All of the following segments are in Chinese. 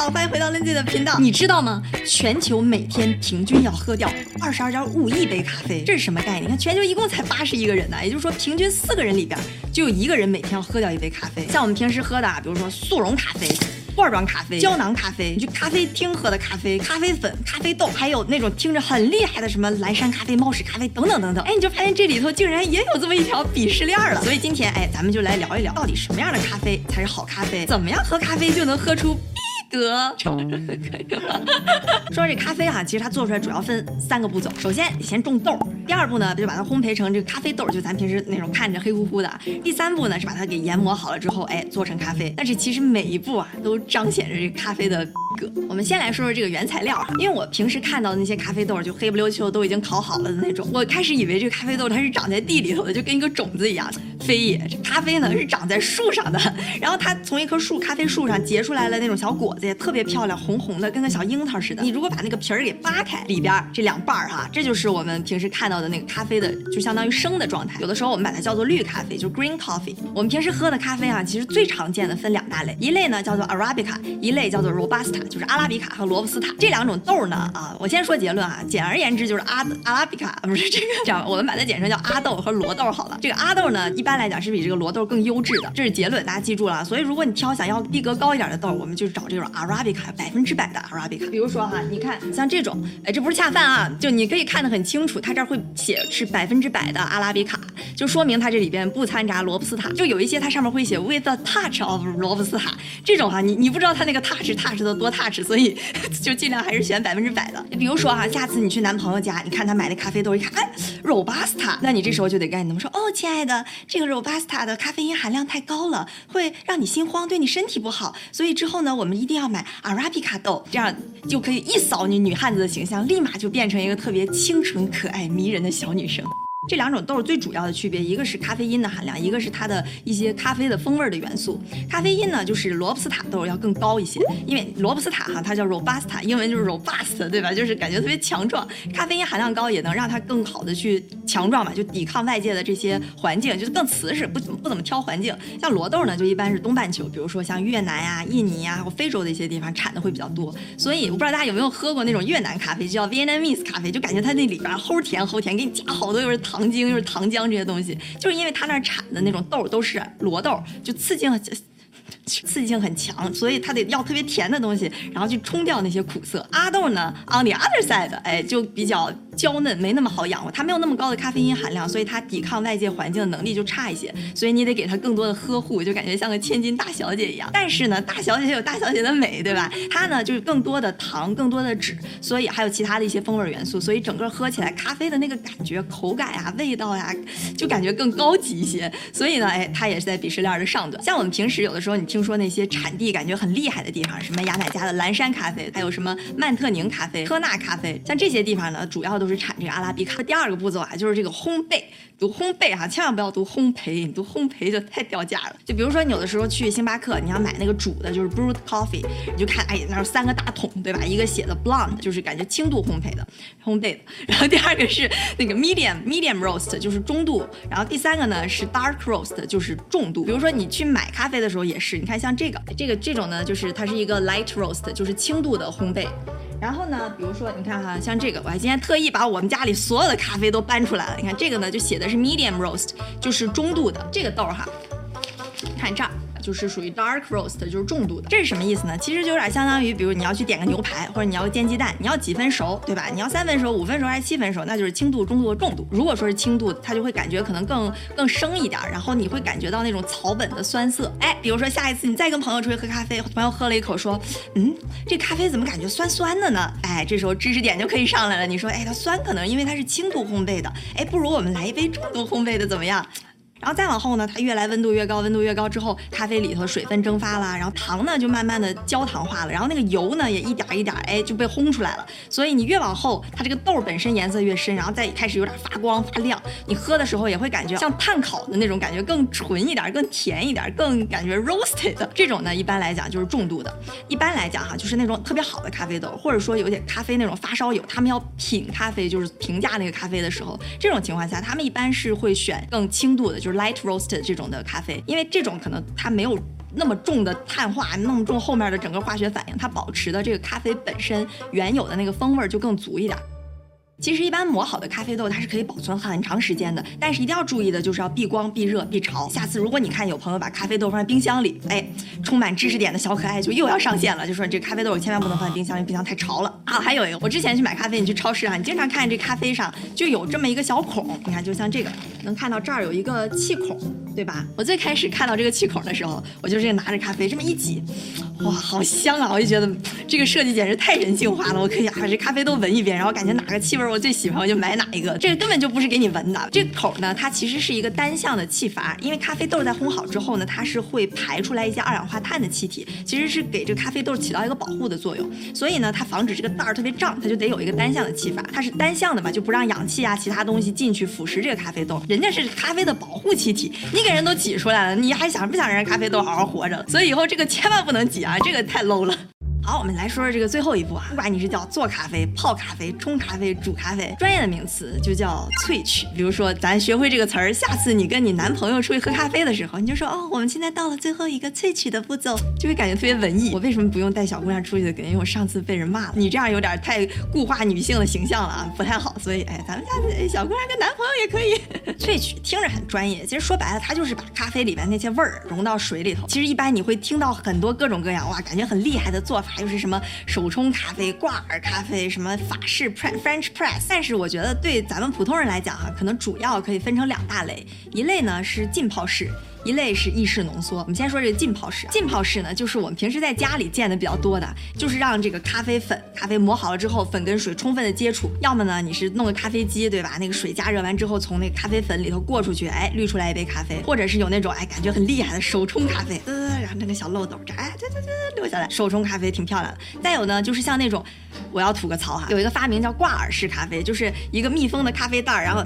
好，欢迎回到 Lindsay 的频道。你知道吗？全球每天平均要喝掉二十二点五亿杯咖啡，这是什么概念？你看，全球一共才八十亿个人呢，也就是说，平均四个人里边就有一个人每天要喝掉一杯咖啡。像我们平时喝的，比如说速溶咖啡。罐装咖啡、胶囊咖啡，你去咖啡厅喝的咖啡、咖啡粉、咖啡豆，还有那种听着很厉害的什么蓝山咖啡、猫屎咖啡等等等等。哎，你就发现这里头竟然也有这么一条鄙视链了。所以今天，哎，咱们就来聊一聊，到底什么样的咖啡才是好咖啡？怎么样喝咖啡就能喝出？得，说这咖啡哈，其实它做出来主要分三个步骤。首先，你先种豆；第二步呢，就把它烘焙成这个咖啡豆，就咱平时那种看着黑乎乎的；第三步呢，是把它给研磨好了之后，哎，做成咖啡。但是其实每一步啊，都彰显着这咖啡的。我们先来说说这个原材料哈，因为我平时看到的那些咖啡豆就黑不溜秋，都已经烤好了的那种。我开始以为这个咖啡豆它是长在地里头的，就跟一个种子一样。非也，这咖啡呢是长在树上的，然后它从一棵树咖啡树上结出来了那种小果子，也特别漂亮，红红的，跟个小樱桃似的。你如果把那个皮儿给扒开，里边这两半儿哈，这就是我们平时看到的那个咖啡的，就相当于生的状态。有的时候我们把它叫做绿咖啡，就 green coffee。我们平时喝的咖啡啊，其实最常见的分两大类，一类呢叫做 arabica，一类叫做 robusta，就是阿拉比卡和罗布斯塔这两种豆呢啊，我先说结论啊，简而言之就是阿阿拉比卡不是这个，这样我们把它简称叫阿豆和罗豆好了。这个阿豆呢，一般来讲是比这个罗豆更优质的，这是结论，大家记住了。所以如果你挑想要逼格高一点的豆，我们就找这种 arabica，百分之百的 arabica。比如说哈，你看像这种，哎，这不是恰饭啊，就你可以看得很清楚，它这儿会写是百分之百的阿拉比卡，就说明它这里边不掺杂罗布斯塔。就有一些它上面会写 with a touch of 罗布斯塔，这种哈，你你不知道它那个 touch touch 的多 touch，所以。就尽量还是选百分之百的。你比如说哈，下次你去男朋友家，你看他买的咖啡豆，一看，哎，Robusta，那你这时候就得赶紧么说，哦，亲爱的，这个 Robusta 的咖啡因含量太高了，会让你心慌，对你身体不好。所以之后呢，我们一定要买 Arabica 豆，这样就可以一扫你女汉子的形象，立马就变成一个特别清纯、可爱、迷人的小女生。这两种豆最主要的区别，一个是咖啡因的含量，一个是它的一些咖啡的风味的元素。咖啡因呢，就是罗布斯塔豆要更高一些，因为罗布斯塔哈，它叫 robusta，英文就是 robust，对吧？就是感觉特别强壮。咖啡因含量高也能让它更好的去强壮嘛，就抵抗外界的这些环境，就是更瓷实，不不怎么挑环境。像罗豆呢，就一般是东半球，比如说像越南呀、印尼呀或非洲的一些地方产的会比较多。所以我不知道大家有没有喝过那种越南咖啡，就叫 Vietnamese 咖啡，就感觉它那里边齁甜齁甜，给你加好多又是。糖精又是糖浆这些东西，就是因为它那儿产的那种豆都是罗豆，就刺激性 刺激性很强，所以它得要特别甜的东西，然后去冲掉那些苦涩。阿豆呢，on the other side，哎，就比较。娇嫩没那么好养活，它没有那么高的咖啡因含量，所以它抵抗外界环境的能力就差一些，所以你得给它更多的呵护，就感觉像个千金大小姐一样。但是呢，大小姐有大小姐的美，对吧？它呢就是更多的糖，更多的脂，所以还有其他的一些风味元素，所以整个喝起来咖啡的那个感觉、口感呀、味道呀，就感觉更高级一些。所以呢，哎，它也是在鄙视链的上端。像我们平时有的时候，你听听说那些产地感觉很厉害的地方，什么牙买加的蓝山咖啡，还有什么曼特宁咖啡、科纳咖啡，像这些地方呢，主要都是产这个阿拉比卡。第二个步骤啊，就是这个烘焙，读烘焙哈，千万不要读烘焙，你读烘焙就太掉价了。就比如说，你有的时候去星巴克，你要买那个煮的，就是 brewed coffee，你就看，哎，那有三个大桶，对吧？一个写的 blonde，就是感觉轻度烘焙的，烘焙的。然后第二个是那个 medium medium roast，就是中度。然后第三个呢是 dark roast，就是重度。比如说你去买咖啡的时候也是，你看像这个，这个这种呢，就是它是一个 light roast，就是轻度的烘焙。然后呢，比如说你看哈，像这个，我还今天特意把我们家里所有的咖啡都搬出来了。你看这个呢，就写的是 medium roast，就是中度的这个豆哈，看这儿。就是属于 dark roast，就是重度的。这是什么意思呢？其实就有点相当于，比如你要去点个牛排，或者你要煎鸡蛋，你要几分熟，对吧？你要三分熟、五分熟还是七分熟，那就是轻度、中度和重度。如果说是轻度，它就会感觉可能更更生一点，然后你会感觉到那种草本的酸涩。哎，比如说下一次你再跟朋友出去喝咖啡，朋友喝了一口说，嗯，这咖啡怎么感觉酸酸的呢？哎，这时候知识点就可以上来了。你说，哎，它酸可能因为它是轻度烘焙的，哎，不如我们来一杯重度烘焙的怎么样？然后再往后呢，它越来温度越高，温度越高之后，咖啡里头水分蒸发了，然后糖呢就慢慢的焦糖化了，然后那个油呢也一点一点哎就被烘出来了。所以你越往后，它这个豆本身颜色越深，然后再开始有点发光发亮，你喝的时候也会感觉像炭烤的那种感觉，更纯一点，更甜一点，更感觉 roasted 这种呢，一般来讲就是重度的。一般来讲哈，就是那种特别好的咖啡豆，或者说有点咖啡那种发烧友，他们要品咖啡，就是评价那个咖啡的时候，这种情况下，他们一般是会选更轻度的，就是 light roasted 这种的咖啡，因为这种可能它没有。那么重的碳化，那么重后面的整个化学反应，它保持的这个咖啡本身原有的那个风味就更足一点。其实一般磨好的咖啡豆，它是可以保存很长时间的，但是一定要注意的就是要避光、避热、避潮。下次如果你看有朋友把咖啡豆放在冰箱里，哎，充满知识点的小可爱就又要上线了，就说这咖啡豆千万不能放在冰箱里，冰箱太潮了啊。还有一个，我之前去买咖啡，你去超市啊，你经常看这咖啡上就有这么一个小孔，你看就像这个，能看到这儿有一个气孔，对吧？我最开始看到这个气孔的时候，我就是拿着咖啡这么一挤。哇，好香啊！我就觉得这个设计简直太人性化了。我可以把这咖啡都闻一遍，然后感觉哪个气味我最喜欢，我就买哪一个。这个根本就不是给你闻的。这口呢，它其实是一个单向的气阀，因为咖啡豆在烘好之后呢，它是会排出来一些二氧化碳的气体，其实是给这个咖啡豆起到一个保护的作用。所以呢，它防止这个袋儿特别胀，它就得有一个单向的气阀。它是单向的嘛，就不让氧气啊、其他东西进去腐蚀这个咖啡豆。人家是咖啡的保护气体，你给人都挤出来了，你还想不想让咖啡豆好好活着？所以以后这个千万不能挤啊，啊这个太 low 了。好，我们来说说这个最后一步啊。不管你是叫做咖啡、泡咖啡、冲咖啡、煮咖啡，专业的名词就叫萃取。比如说，咱学会这个词儿，下次你跟你男朋友出去喝咖啡的时候，你就说哦，我们现在到了最后一个萃取的步骤，就会感觉特别文艺。我为什么不用带小姑娘出去的？因为我上次被人骂了，你这样有点太固化女性的形象了啊，不太好。所以，哎，咱们下次小姑娘跟男朋友也可以 萃取，听着很专业。其实说白了，它就是把咖啡里面那些味儿融到水里头。其实一般你会听到很多各种各样哇，感觉很厉害的做法。就是什么手冲咖啡、挂耳咖啡，什么法式 French press？但是我觉得对咱们普通人来讲哈，可能主要可以分成两大类，一类呢是浸泡式。一类是意式浓缩，我们先说这个浸泡式。浸泡式呢，就是我们平时在家里见的比较多的，就是让这个咖啡粉、咖啡磨好了之后，粉跟水充分的接触。要么呢，你是弄个咖啡机，对吧？那个水加热完之后，从那个咖啡粉里头过出去，哎，滤出来一杯咖啡。或者是有那种哎，感觉很厉害的手冲咖啡，呃，然后那个小漏斗这，哎，对对对，流下来。手冲咖啡挺漂亮的。再有呢，就是像那种，我要吐个槽哈，有一个发明叫挂耳式咖啡，就是一个密封的咖啡袋，然后。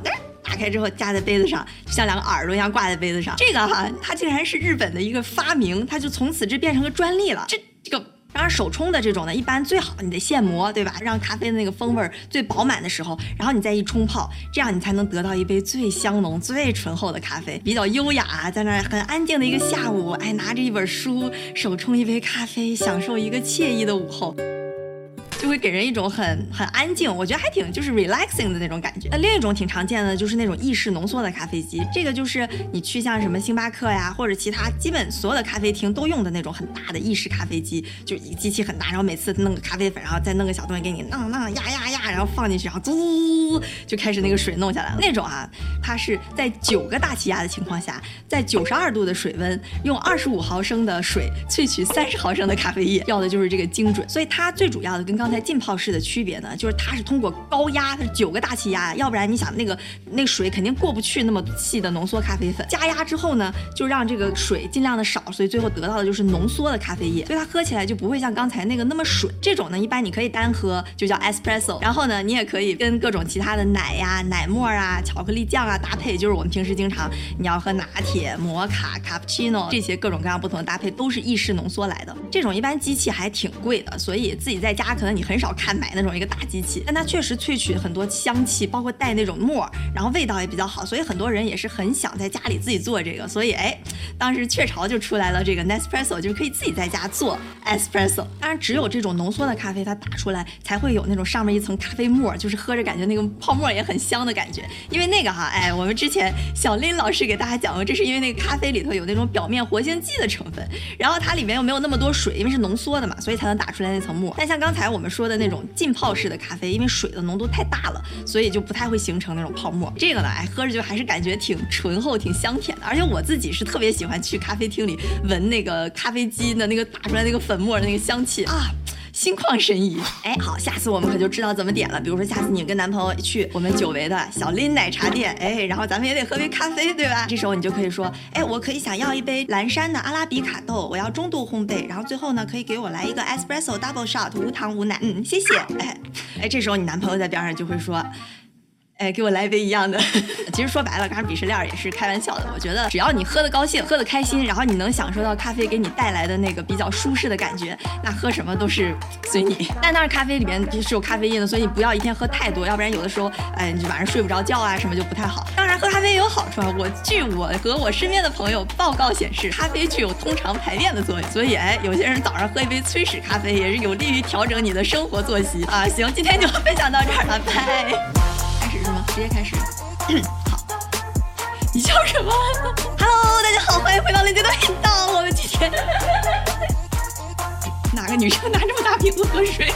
打开之后夹在杯子上，像两个耳朵一样挂在杯子上。这个哈，它竟然是日本的一个发明，它就从此这变成个专利了。这这个，当然手冲的这种呢，一般最好你得现磨，对吧？让咖啡的那个风味最饱满的时候，然后你再一冲泡，这样你才能得到一杯最香浓、最醇厚的咖啡。比较优雅，在那很安静的一个下午，哎，拿着一本书，手冲一杯咖啡，享受一个惬意的午后。就会给人一种很很安静，我觉得还挺就是 relaxing 的那种感觉。那另一种挺常见的就是那种意式浓缩的咖啡机，这个就是你去像什么星巴克呀或者其他基本所有的咖啡厅都用的那种很大的意式咖啡机，就机器很大，然后每次弄个咖啡粉，然后再弄个小东西给你弄弄压压压，然后放进去，然后滋就开始那个水弄下来了。那种啊，它是在九个大气压的情况下，在九十二度的水温，用二十五毫升的水萃取三十毫升的咖啡液，要的就是这个精准。所以它最主要的跟刚才在浸泡式的区别呢，就是它是通过高压，它是九个大气压，要不然你想那个那水肯定过不去那么细的浓缩咖啡粉。加压之后呢，就让这个水尽量的少，所以最后得到的就是浓缩的咖啡液，所以它喝起来就不会像刚才那个那么水。这种呢，一般你可以单喝，就叫 espresso。然后呢，你也可以跟各种其他的奶呀、奶沫啊、巧克力酱啊搭配，就是我们平时经常你要喝拿铁、摩卡、cappuccino 这些各种各样不同的搭配，都是意式浓缩来的。这种一般机器还挺贵的，所以自己在家可能你。很少看买那种一个大机器，但它确实萃取很多香气，包括带那种沫，然后味道也比较好，所以很多人也是很想在家里自己做这个。所以哎，当时雀巢就出来了这个 Nespresso，就是可以自己在家做 Espresso。当然，只有这种浓缩的咖啡，它打出来才会有那种上面一层咖啡沫，就是喝着感觉那个泡沫也很香的感觉。因为那个哈，哎，我们之前小林老师给大家讲过，这是因为那个咖啡里头有那种表面活性剂的成分，然后它里面又没有那么多水，因为是浓缩的嘛，所以才能打出来那层沫。但像刚才我们。说的那种浸泡式的咖啡，因为水的浓度太大了，所以就不太会形成那种泡沫。这个呢，哎，喝着就还是感觉挺醇厚、挺香甜的。而且我自己是特别喜欢去咖啡厅里闻那个咖啡机的那个打出来那个粉末的那个香气啊。心旷神怡，哎，好，下次我们可就知道怎么点了。比如说，下次你跟男朋友去我们久违的小林奶茶店，哎，然后咱们也得喝杯咖啡，对吧？这时候你就可以说，哎，我可以想要一杯蓝山的阿拉比卡豆，我要中度烘焙，然后最后呢，可以给我来一个 espresso double shot，无糖无奶，嗯，谢谢。哎，哎，这时候你男朋友在边上就会说。哎，给我来一杯一样的。其实说白了，刚才鄙视链也是开玩笑的。我觉得只要你喝的高兴，喝的开心，然后你能享受到咖啡给你带来的那个比较舒适的感觉，那喝什么都是随你。但当然，咖啡里面是有咖啡因的，所以你不要一天喝太多，要不然有的时候，哎，你晚上睡不着觉啊，什么就不太好。当然，喝咖啡也有好处啊。我据我和我身边的朋友报告显示，咖啡具有通肠排便的作用，所以哎，有些人早上喝一杯催屎咖啡也是有利于调整你的生活作息啊。行，今天就分享到这儿了，拜。直接开始。好，你笑什么？Hello，大家好，欢迎回到雷杰的频道。我们今天 哪个女生拿这么大瓶子喝水？